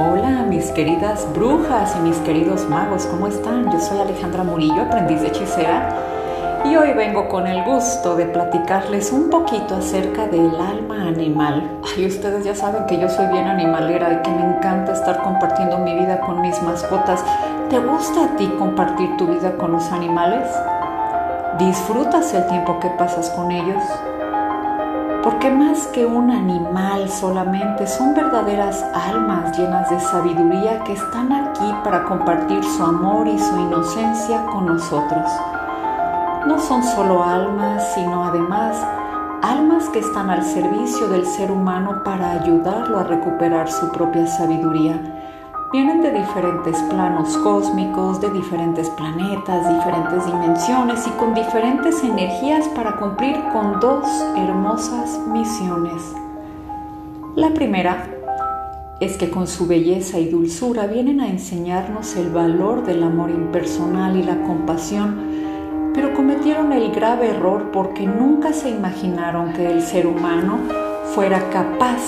Hola mis queridas brujas y mis queridos magos, ¿cómo están? Yo soy Alejandra Murillo, aprendiz de hechicera, y hoy vengo con el gusto de platicarles un poquito acerca del alma animal. Y ustedes ya saben que yo soy bien animalera y que me encanta estar compartiendo mi vida con mis mascotas. ¿Te gusta a ti compartir tu vida con los animales? ¿Disfrutas el tiempo que pasas con ellos? Porque más que un animal solamente son verdaderas almas llenas de sabiduría que están aquí para compartir su amor y su inocencia con nosotros. No son solo almas, sino además almas que están al servicio del ser humano para ayudarlo a recuperar su propia sabiduría Vienen de diferentes planos cósmicos, de diferentes planetas, diferentes dimensiones y con diferentes energías para cumplir con dos hermosas misiones. La primera es que con su belleza y dulzura vienen a enseñarnos el valor del amor impersonal y la compasión, pero cometieron el grave error porque nunca se imaginaron que el ser humano fuera capaz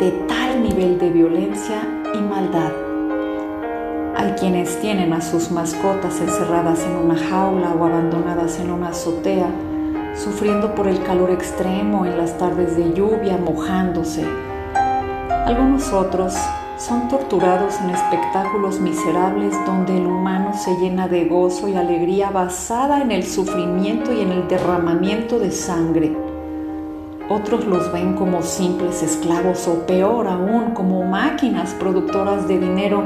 de tal nivel de violencia y maldad. Hay quienes tienen a sus mascotas encerradas en una jaula o abandonadas en una azotea, sufriendo por el calor extremo en las tardes de lluvia, mojándose. Algunos otros son torturados en espectáculos miserables donde el humano se llena de gozo y alegría basada en el sufrimiento y en el derramamiento de sangre. Otros los ven como simples esclavos o peor aún como máquinas productoras de dinero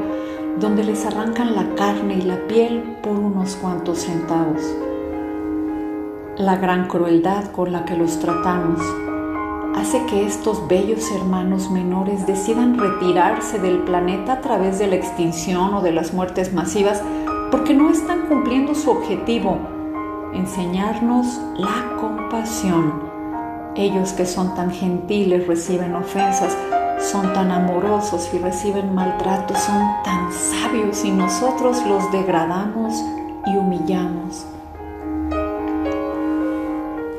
donde les arrancan la carne y la piel por unos cuantos centavos. La gran crueldad con la que los tratamos hace que estos bellos hermanos menores decidan retirarse del planeta a través de la extinción o de las muertes masivas porque no están cumpliendo su objetivo, enseñarnos la compasión. Ellos que son tan gentiles reciben ofensas, son tan amorosos y reciben maltrato, son tan sabios y nosotros los degradamos y humillamos.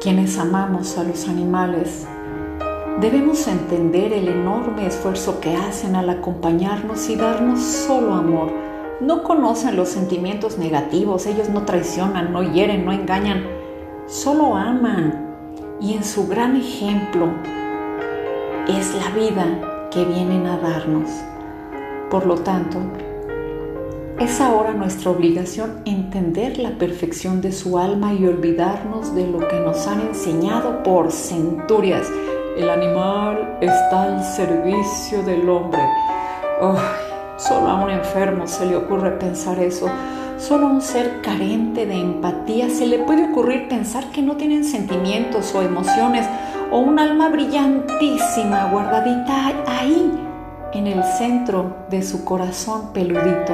Quienes amamos a los animales, debemos entender el enorme esfuerzo que hacen al acompañarnos y darnos solo amor. No conocen los sentimientos negativos, ellos no traicionan, no hieren, no engañan, solo aman. Y en su gran ejemplo es la vida que vienen a darnos. Por lo tanto, es ahora nuestra obligación entender la perfección de su alma y olvidarnos de lo que nos han enseñado por centurias. El animal está al servicio del hombre. solo a un enfermo se le ocurre pensar eso. Solo a un ser carente de empatía se le puede ocurrir pensar que no tienen sentimientos o emociones o un alma brillantísima guardadita ahí en el centro de su corazón peludito.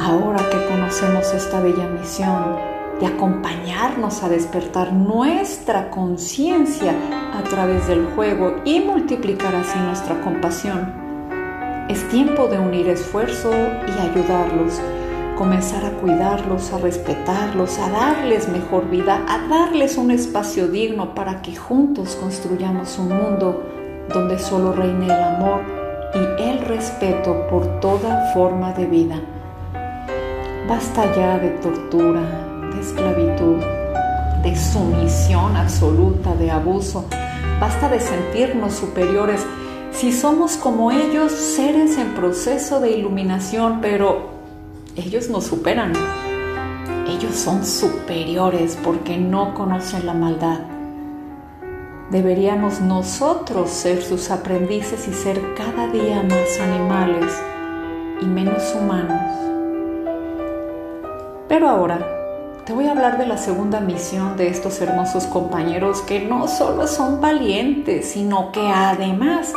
Ahora que conocemos esta bella misión de acompañarnos a despertar nuestra conciencia a través del juego y multiplicar así nuestra compasión, es tiempo de unir esfuerzo y ayudarlos comenzar a cuidarlos, a respetarlos, a darles mejor vida, a darles un espacio digno para que juntos construyamos un mundo donde solo reine el amor y el respeto por toda forma de vida. Basta ya de tortura, de esclavitud, de sumisión absoluta, de abuso. Basta de sentirnos superiores si somos como ellos, seres en proceso de iluminación, pero ellos nos superan. Ellos son superiores porque no conocen la maldad. Deberíamos nosotros ser sus aprendices y ser cada día más animales y menos humanos. Pero ahora te voy a hablar de la segunda misión de estos hermosos compañeros que no solo son valientes, sino que además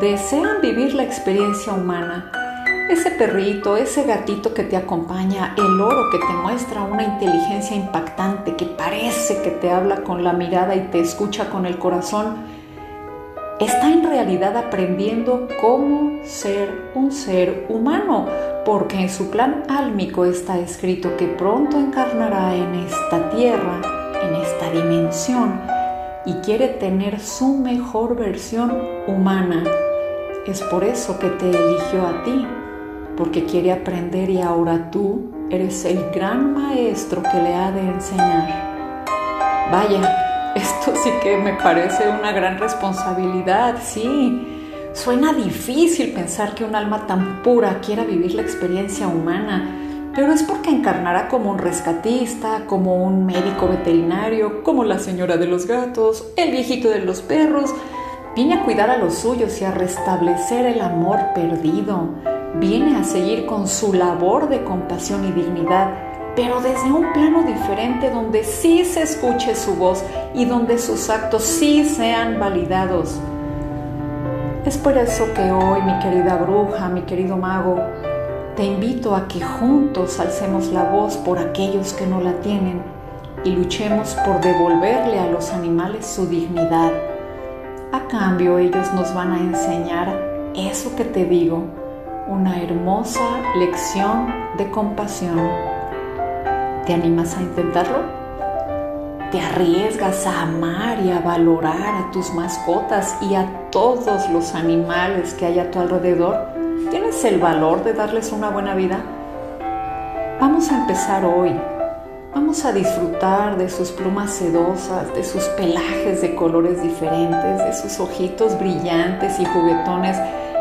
desean vivir la experiencia humana. Ese perrito, ese gatito que te acompaña, el oro que te muestra una inteligencia impactante, que parece que te habla con la mirada y te escucha con el corazón, está en realidad aprendiendo cómo ser un ser humano, porque en su plan álmico está escrito que pronto encarnará en esta tierra, en esta dimensión, y quiere tener su mejor versión humana Es por eso que te eligió a ti, porque quiere aprender y ahora tú eres el gran maestro que le ha de enseñar. Vaya, esto sí que me parece una gran responsabilidad, sí. Suena difícil pensar que un alma tan pura quiera vivir la experiencia humana, pero es porque encarnará como un rescatista, como un médico veterinario, como la señora de los gatos, el viejito de los perros. Viene a cuidar a los suyos y a restablecer el amor perdido. Viene a seguir con su labor de compasión y dignidad, pero desde un plano diferente donde sí se escuche su voz y donde sus actos sí sean validados. Es por eso que hoy, mi querida bruja, mi querido mago, te invito a que juntos alcemos la voz por aquellos que no la tienen y luchemos por devolverle a los animales su dignidad. A cambio ellos nos van a enseñar eso que te digo, una hermosa lección de compasión. ¿Te animas a intentarlo? ¿Te arriesgas a amar y a valorar a tus mascotas y a todos los animales que hay a tu alrededor? ¿Tienes el valor de darles una buena vida? Vamos a empezar hoy. Vamos a disfrutar de sus plumas sedosas, de sus pelajes de colores diferentes, de sus ojitos brillantes y juguetones.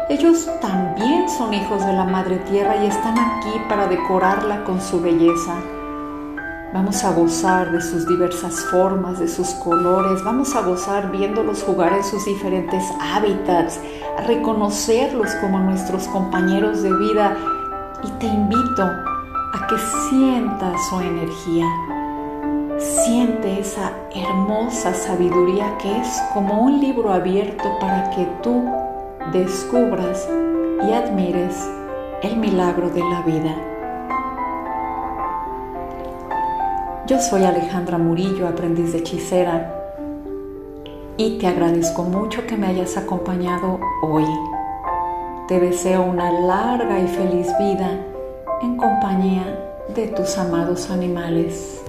Ellos también son hijos de la Madre Tierra y están aquí para decorarla con su belleza. Vamos a gozar de sus diversas formas, de sus colores. Vamos a gozar viéndolos jugar en sus diferentes hábitats, a reconocerlos como nuestros compañeros de vida. Y te invito a que sientas su energía. Siente esa hermosa sabiduría que es como un libro abierto para que tú descubras y admires el milagro de la vida. Yo soy Alejandra Murillo, aprendiz de hechicera, y te agradezco mucho que me hayas acompañado hoy. Te deseo una larga y feliz vida en compañía de tus amados animales.